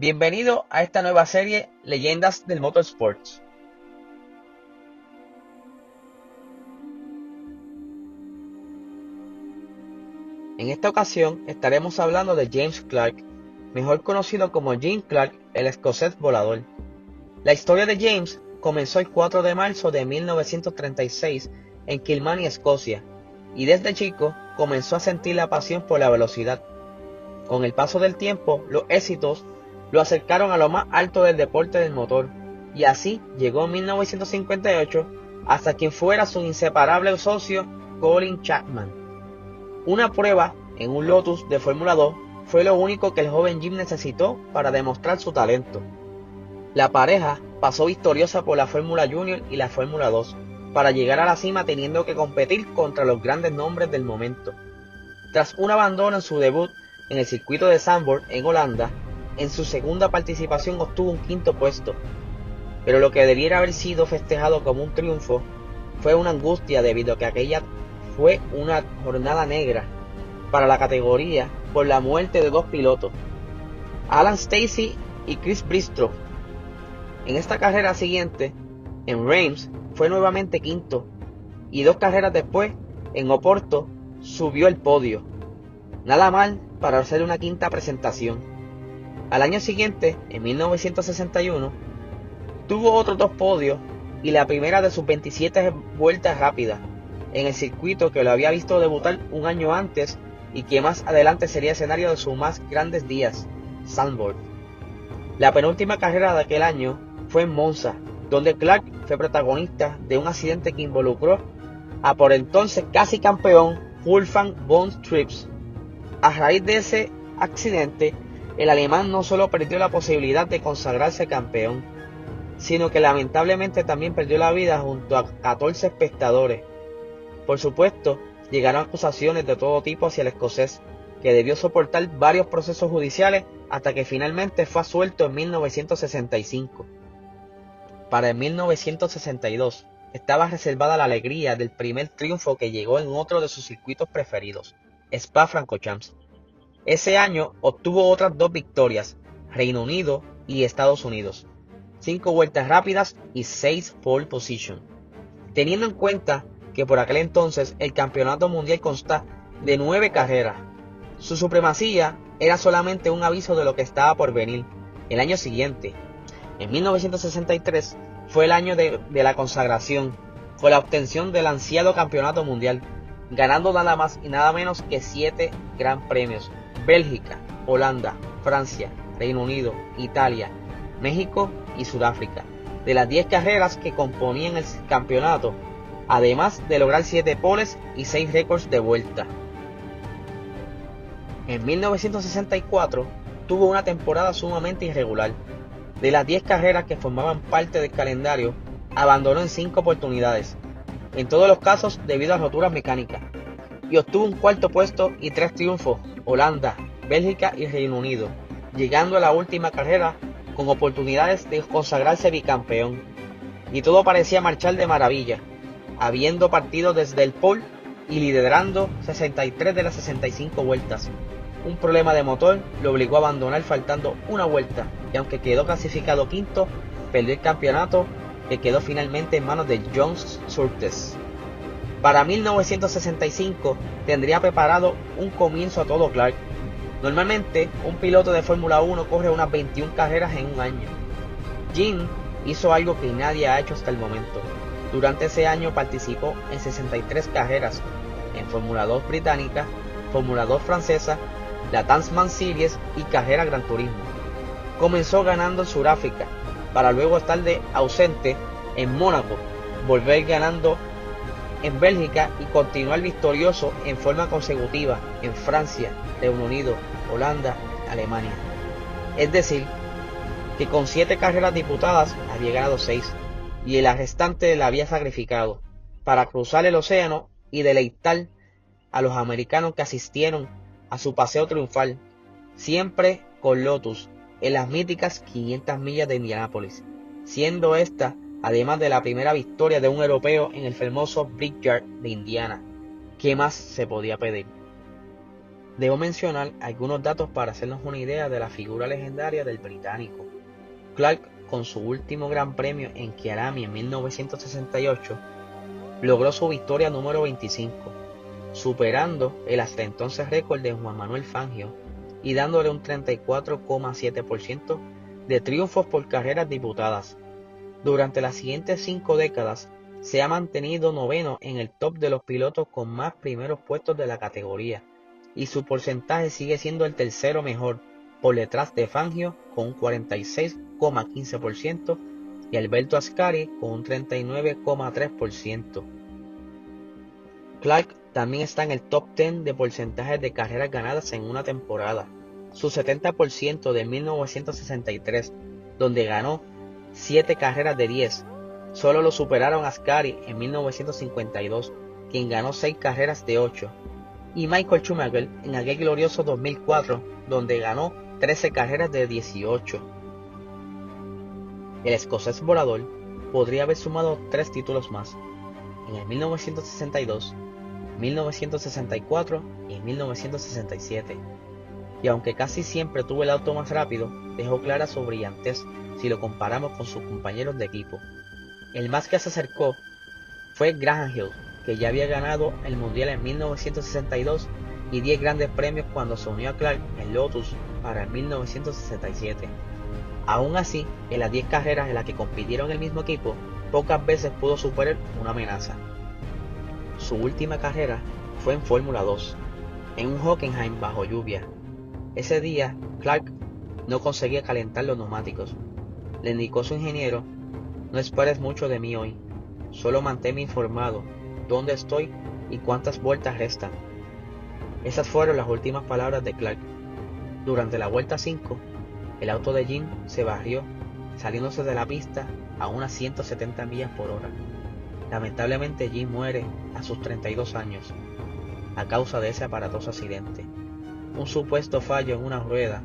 Bienvenido a esta nueva serie Leyendas del Motorsports. En esta ocasión estaremos hablando de James Clark, mejor conocido como Jim Clark, el escocés volador. La historia de James comenzó el 4 de marzo de 1936 en Kilmarnie, Escocia, y desde chico comenzó a sentir la pasión por la velocidad. Con el paso del tiempo, los éxitos lo acercaron a lo más alto del deporte del motor, y así llegó en 1958 hasta quien fuera su inseparable socio Colin Chapman. Una prueba en un Lotus de Fórmula 2 fue lo único que el joven Jim necesitó para demostrar su talento. La pareja pasó victoriosa por la Fórmula Junior y la Fórmula 2, para llegar a la cima teniendo que competir contra los grandes nombres del momento. Tras un abandono en su debut en el circuito de Zandvoort en Holanda, en su segunda participación obtuvo un quinto puesto, pero lo que debiera haber sido festejado como un triunfo fue una angustia debido a que aquella fue una jornada negra para la categoría por la muerte de dos pilotos, Alan Stacy y Chris Bristow. En esta carrera siguiente, en Reims, fue nuevamente quinto y dos carreras después, en Oporto, subió el podio. Nada mal para hacer una quinta presentación. Al año siguiente, en 1961, tuvo otros dos podios y la primera de sus 27 vueltas rápidas en el circuito que lo había visto debutar un año antes y que más adelante sería escenario de sus más grandes días, Sandboard. La penúltima carrera de aquel año fue en Monza, donde Clark fue protagonista de un accidente que involucró a por entonces casi campeón Wolfgang von Trips. A raíz de ese accidente, el alemán no solo perdió la posibilidad de consagrarse campeón, sino que lamentablemente también perdió la vida junto a 14 espectadores. Por supuesto, llegaron acusaciones de todo tipo hacia el escocés, que debió soportar varios procesos judiciales hasta que finalmente fue asuelto en 1965. Para el 1962 estaba reservada la alegría del primer triunfo que llegó en otro de sus circuitos preferidos, Spa-Francorchamps, ese año obtuvo otras dos victorias, Reino Unido y Estados Unidos, cinco vueltas rápidas y seis pole position. Teniendo en cuenta que por aquel entonces el campeonato mundial consta de nueve carreras, su supremacía era solamente un aviso de lo que estaba por venir. El año siguiente, en 1963, fue el año de, la consagración, con la obtención del ansiado campeonato mundial, ganando nada más y nada menos que siete gran premios, Bélgica, Holanda, Francia, Reino Unido, Italia, México y Sudáfrica, de las 10 carreras que componían el campeonato, además de lograr 7 poles y 6 récords de vuelta. En 1964 tuvo una temporada sumamente irregular. De las 10 carreras que formaban parte del calendario, abandonó en 5 oportunidades, en todos los casos debido a roturas mecánicas, y obtuvo un cuarto puesto y 3 triunfos, Holanda, Bélgica y Reino Unido, llegando a la última carrera con oportunidades de consagrarse bicampeón. Y todo parecía marchar de maravilla, habiendo partido desde el pole y liderando 63 de las 65 vueltas. Un problema de motor lo obligó a abandonar faltando una vuelta y aunque quedó clasificado quinto, perdió el campeonato que quedó finalmente en manos de Jones Surtes. Para 1965 tendría preparado un comienzo a todo Clark. Normalmente un piloto de Fórmula 1 corre unas 21 carreras en un año. Jim hizo algo que nadie ha hecho hasta el momento. Durante ese año participó en 63 carreras en Fórmula 2 británica, Fórmula 2 francesa, la Tansman Series y carrera Gran Turismo. Comenzó ganando en Sudáfrica, para luego estar de ausente en Mónaco, volver ganando en Bélgica y continuar victorioso en forma consecutiva en Francia, Reino Unido, Holanda, Alemania. Es decir, que con siete carreras disputadas había ganado seis y el restante la había sacrificado para cruzar el océano y deleitar a los americanos que asistieron a su paseo triunfal, siempre con Lotus, en las míticas 500 millas de Indianápolis, siendo esta además de la primera victoria de un europeo en el famoso Brickyard de Indiana. ¿Qué más se podía pedir? Debo mencionar algunos datos para hacernos una idea de la figura legendaria del británico. Clark, con su último gran premio en Kiarami en 1968, logró su victoria número 25, superando el hasta entonces récord de Juan Manuel Fangio y dándole un 34,7% de triunfos por carreras diputadas. Durante las siguientes cinco décadas se ha mantenido noveno en el top de los pilotos con más primeros puestos de la categoría y su porcentaje sigue siendo el tercero mejor por detrás de Fangio con un 46,15% y Alberto Ascari con un 39,3%. Clark también está en el top 10 de porcentajes de carreras ganadas en una temporada. Su 70% de 1963, donde ganó 7 carreras de 10, solo lo superaron Ascari en 1952, quien ganó 6 carreras de 8, y Michael Schumacher en aquel glorioso 2004, donde ganó 13 carreras de 18. El escocés volador podría haber sumado 3 títulos más, en el 1962, 1964 y 1967. Y aunque casi siempre tuvo el auto más rápido, dejó clara su brillantez si lo comparamos con sus compañeros de equipo. El más que se acercó fue Graham Hill, que ya había ganado el Mundial en 1962 y 10 grandes premios cuando se unió a Clark en Lotus para el 1967. Aún así, en las 10 carreras en las que compitieron el mismo equipo, pocas veces pudo superar una amenaza. Su última carrera fue en Fórmula 2, en un Hockenheim bajo lluvia. Ese día, Clark no conseguía calentar los neumáticos. Le indicó su ingeniero, no esperes mucho de mí hoy, solo manténme informado dónde estoy y cuántas vueltas restan. Esas fueron las últimas palabras de Clark. Durante la vuelta 5, el auto de Jim se barrió, saliéndose de la pista a unas 170 millas por hora. Lamentablemente Jim muere a sus 32 años a causa de ese aparatoso accidente. Un supuesto fallo en una rueda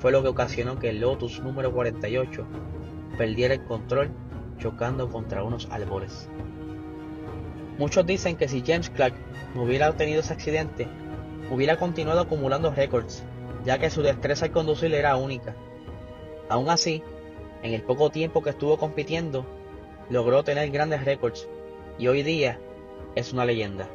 fue lo que ocasionó que el Lotus número 48 perdiera el control chocando contra unos árboles. Muchos dicen que si James Clark no hubiera tenido ese accidente, hubiera continuado acumulando récords, ya que su destreza al conducir era única. Aún así, en el poco tiempo que estuvo compitiendo, logró tener grandes récords y hoy día es una leyenda.